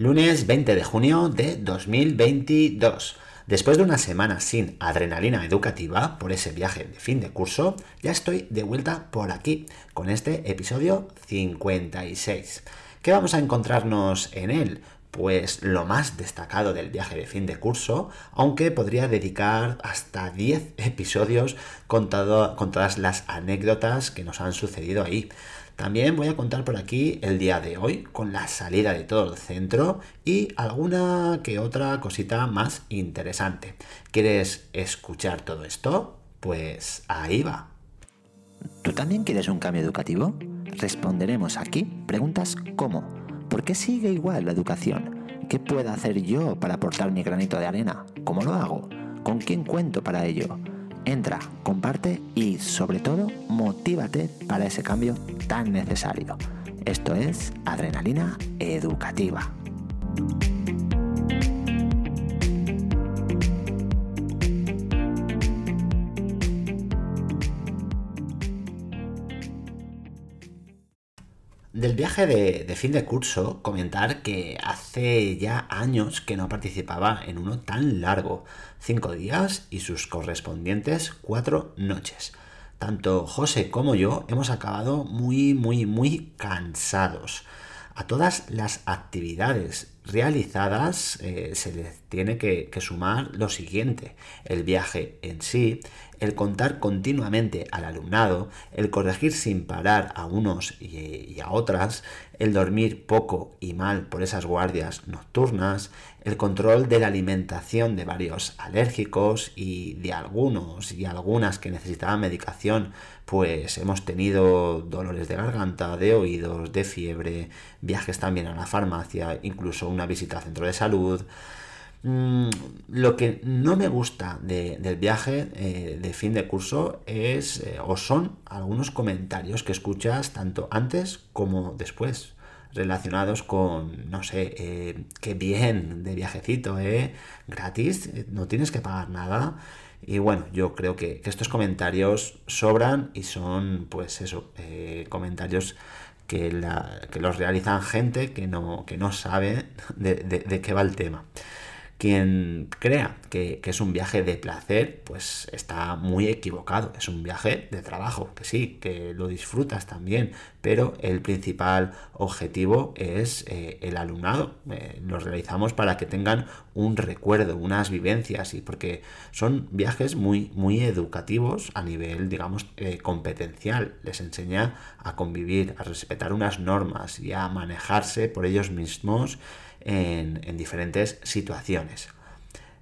Lunes 20 de junio de 2022. Después de una semana sin adrenalina educativa por ese viaje de fin de curso, ya estoy de vuelta por aquí con este episodio 56. ¿Qué vamos a encontrarnos en él? Pues lo más destacado del viaje de fin de curso, aunque podría dedicar hasta 10 episodios con, con todas las anécdotas que nos han sucedido ahí. También voy a contar por aquí el día de hoy con la salida de todo el centro y alguna que otra cosita más interesante. ¿Quieres escuchar todo esto? Pues ahí va. ¿Tú también quieres un cambio educativo? Responderemos aquí preguntas como ¿por qué sigue igual la educación? ¿Qué puedo hacer yo para aportar mi granito de arena? ¿Cómo lo hago? ¿Con quién cuento para ello? Entra, comparte y sobre todo motívate para ese cambio tan necesario. Esto es Adrenalina Educativa. Del viaje de, fin de curso, comentar que hace ya años que no participaba en uno tan largo, cinco días y sus correspondientes cuatro noches. Tanto José como yo hemos acabado muy, muy, muy cansados. A todas las actividades realizadas eh, se les tiene que, sumar lo siguiente, el viaje en sí, el contar continuamente al alumnado, el corregir sin parar a unos y, a otras, el dormir poco y mal por esas guardias nocturnas, el control de la alimentación de varios alérgicos y de algunos y algunas que necesitaban medicación, pues hemos tenido dolores de garganta, de oídos, de fiebre, viajes también a la farmacia, incluso una visita al centro de salud. Mm, lo que no me gusta del viaje eh, de fin de curso es eh, o son algunos comentarios que escuchas tanto antes como después relacionados con, no sé, eh, qué bien de viajecito, ¿eh? Gratis, no tienes que pagar nada. Y bueno, yo creo que, estos comentarios sobran y son, pues eso, comentarios que, los realizan gente que no, que no sabe de qué va el tema. Quien crea que, es un viaje de placer, pues está muy equivocado. Es un viaje de trabajo, que sí, que lo disfrutas también, pero el principal objetivo es eh, el alumnado. Eh, lo realizamos para que tengan un recuerdo, unas vivencias, y porque son viajes muy, muy educativos a nivel, digamos, eh, competencial. Les enseña a convivir, a respetar unas normas y a manejarse por ellos mismos en, diferentes situaciones.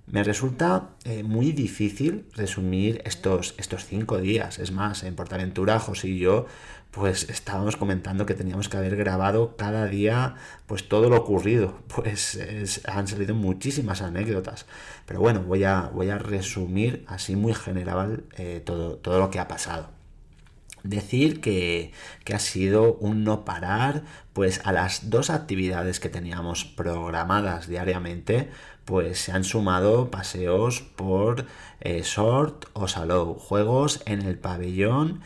Me resulta eh, muy difícil resumir estos, estos cinco días. Es más, en Portaventura, José y yo, pues estábamos comentando que teníamos que haber grabado cada día pues todo lo ocurrido. Pues han salido muchísimas anécdotas. Pero bueno, voy a, voy a resumir así muy general eh, todo, todo lo que ha pasado. Decir que, ha sido un no parar, pues a las dos actividades que teníamos programadas diariamente, pues se han sumado paseos por eh, Short o Salou, juegos en el pabellón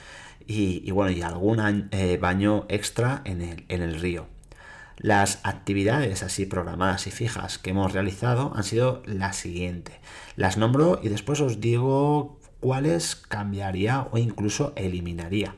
y, bueno, y algún eh, baño extra en el, en el río. Las actividades así programadas y fijas que hemos realizado han sido las siguientes. Las nombro y después os digo cuáles cambiaría o incluso eliminaría.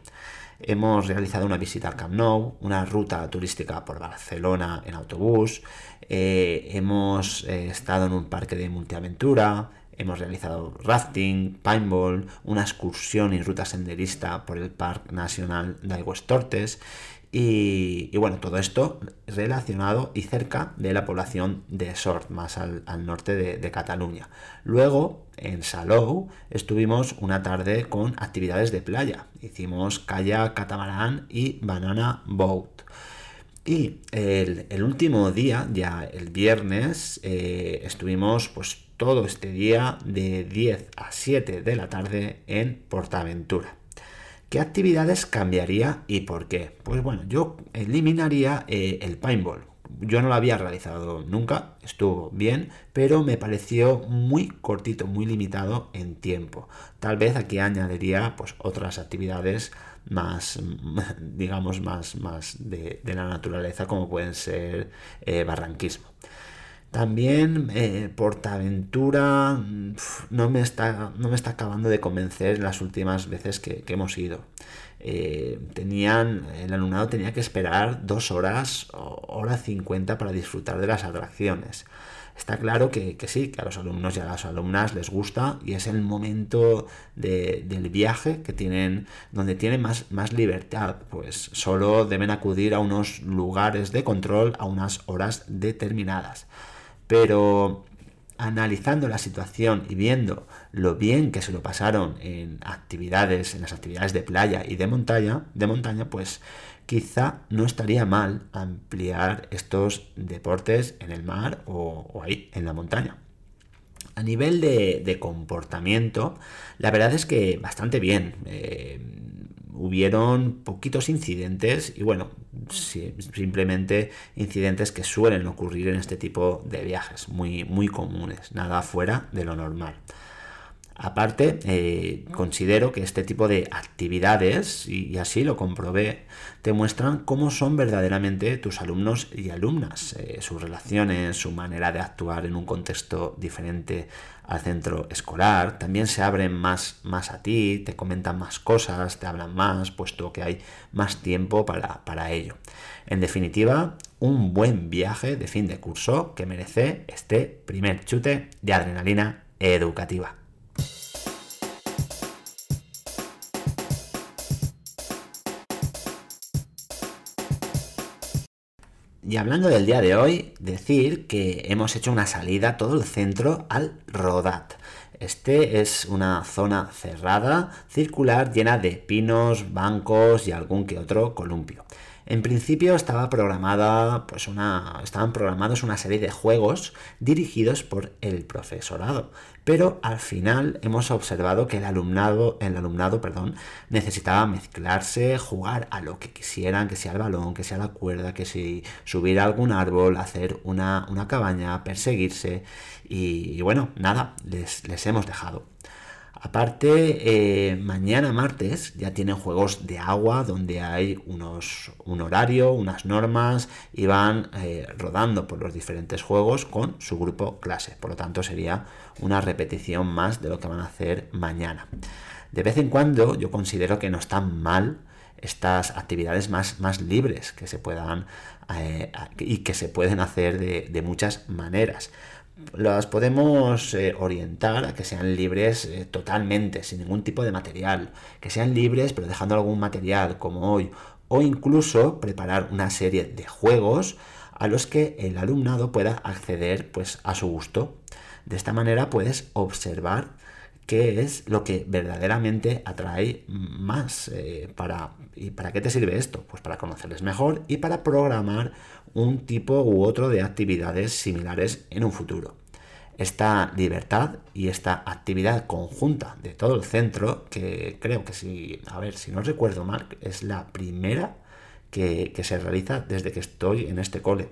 Hemos realizado una visita al Camp Nou, una ruta turística por Barcelona en autobús, eh, hemos eh, estado en un parque de multiaventura, hemos realizado rafting, paintball, una excursión y ruta senderista por el Parque Nacional de Tortes y, bueno, todo esto relacionado y cerca de la población de Sort, más al, norte de, Cataluña. Luego, en Salou, estuvimos una tarde con actividades de playa. Hicimos kayak, catamarán y banana boat. Y el, último día, ya el viernes, eh, estuvimos pues todo este día de 10 a 7 de la tarde en Portaventura. ¿Qué actividades cambiaría y por qué? Pues bueno, yo eliminaría eh, el paintball. yo no lo había realizado nunca, estuvo bien, pero me pareció muy cortito, muy limitado en tiempo. Tal vez aquí añadiría pues otras actividades más, digamos, más, más de, la naturaleza, como pueden ser eh, barranquismo. También eh, Portaventura no me, está, no me está acabando de convencer las últimas veces que, hemos ido. Eh, tenían, el alumnado tenía que esperar dos horas o hora 50 para disfrutar de las atracciones. Está claro que, sí, que a los alumnos y a las alumnas les gusta y es el momento del viaje que tienen, donde tienen más, más libertad, pues solo deben acudir a unos lugares de control a unas horas determinadas pero analizando la situación y viendo lo bien que se lo pasaron en actividades, en las actividades de playa y de montaña, de montaña, pues quizá no estaría mal ampliar estos deportes en el mar o, ahí, en la montaña. A nivel de, comportamiento, la verdad es que bastante bien. Eh, hubieron poquitos incidentes y bueno, simplemente incidentes que suelen ocurrir en este tipo de viajes, muy, muy comunes, nada fuera de lo normal. Aparte, eh, considero que este tipo de actividades, y, así lo comprobé, te muestran cómo son verdaderamente tus alumnos y alumnas, eh, sus relaciones, su manera de actuar en un contexto diferente al centro escolar. También se abren más, más a ti, te comentan más cosas, te hablan más, puesto que hay más tiempo para, para ello. En definitiva, un buen viaje de fin de curso que merece este primer chute de adrenalina educativa. Y hablando del día de hoy, decir que hemos hecho una salida todo el centro al Rodat. Este es una zona cerrada, circular, llena de pinos, bancos y algún que otro columpio. En principio estaba programada, pues una, estaban programados una serie de juegos dirigidos por el profesorado, pero al final hemos observado que el alumnado, el alumnado perdón, necesitaba mezclarse, jugar a lo que quisieran, que sea el balón, que sea la cuerda, que si subir a algún árbol, hacer una, cabaña, perseguirse y, bueno, nada, les, les hemos dejado. Aparte, eh, mañana martes ya tienen juegos de agua donde hay unos, un horario, unas normas y van eh, rodando por los diferentes juegos con su grupo clase. Por lo tanto, sería una repetición más de lo que van a hacer mañana. De vez en cuando yo considero que no están mal estas actividades más, más libres que se puedan eh, y que se pueden hacer de muchas maneras las podemos eh, orientar a que sean libres eh, totalmente, sin ningún tipo de material, que sean libres pero dejando algún material como hoy, o incluso preparar una serie de juegos a los que el alumnado pueda acceder pues a su gusto. De esta manera puedes observar qué es lo que verdaderamente atrae más eh, para y para qué te sirve esto pues para conocerles mejor y para programar un tipo u otro de actividades similares en un futuro. Esta libertad y esta actividad conjunta de todo el centro que creo que si a ver si no recuerdo mal es la primera que, se realiza desde que estoy en este cole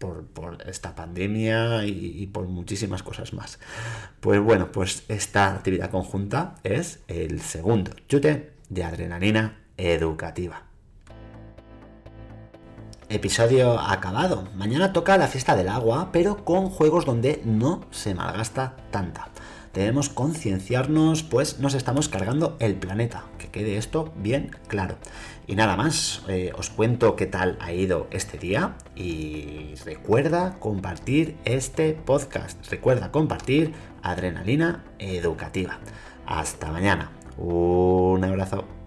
por, esta pandemia y, por muchísimas cosas más. Pues bueno, pues esta actividad conjunta es el segundo chute de adrenalina educativa. Episodio acabado. Mañana toca la fiesta del agua, pero con juegos donde no se malgasta tanta. Debemos concienciarnos, pues nos estamos cargando el planeta. Que quede esto bien claro. Y nada más, eh, os cuento qué tal ha ido este día y recuerda compartir este podcast. Recuerda compartir Adrenalina Educativa. Hasta mañana. Un abrazo.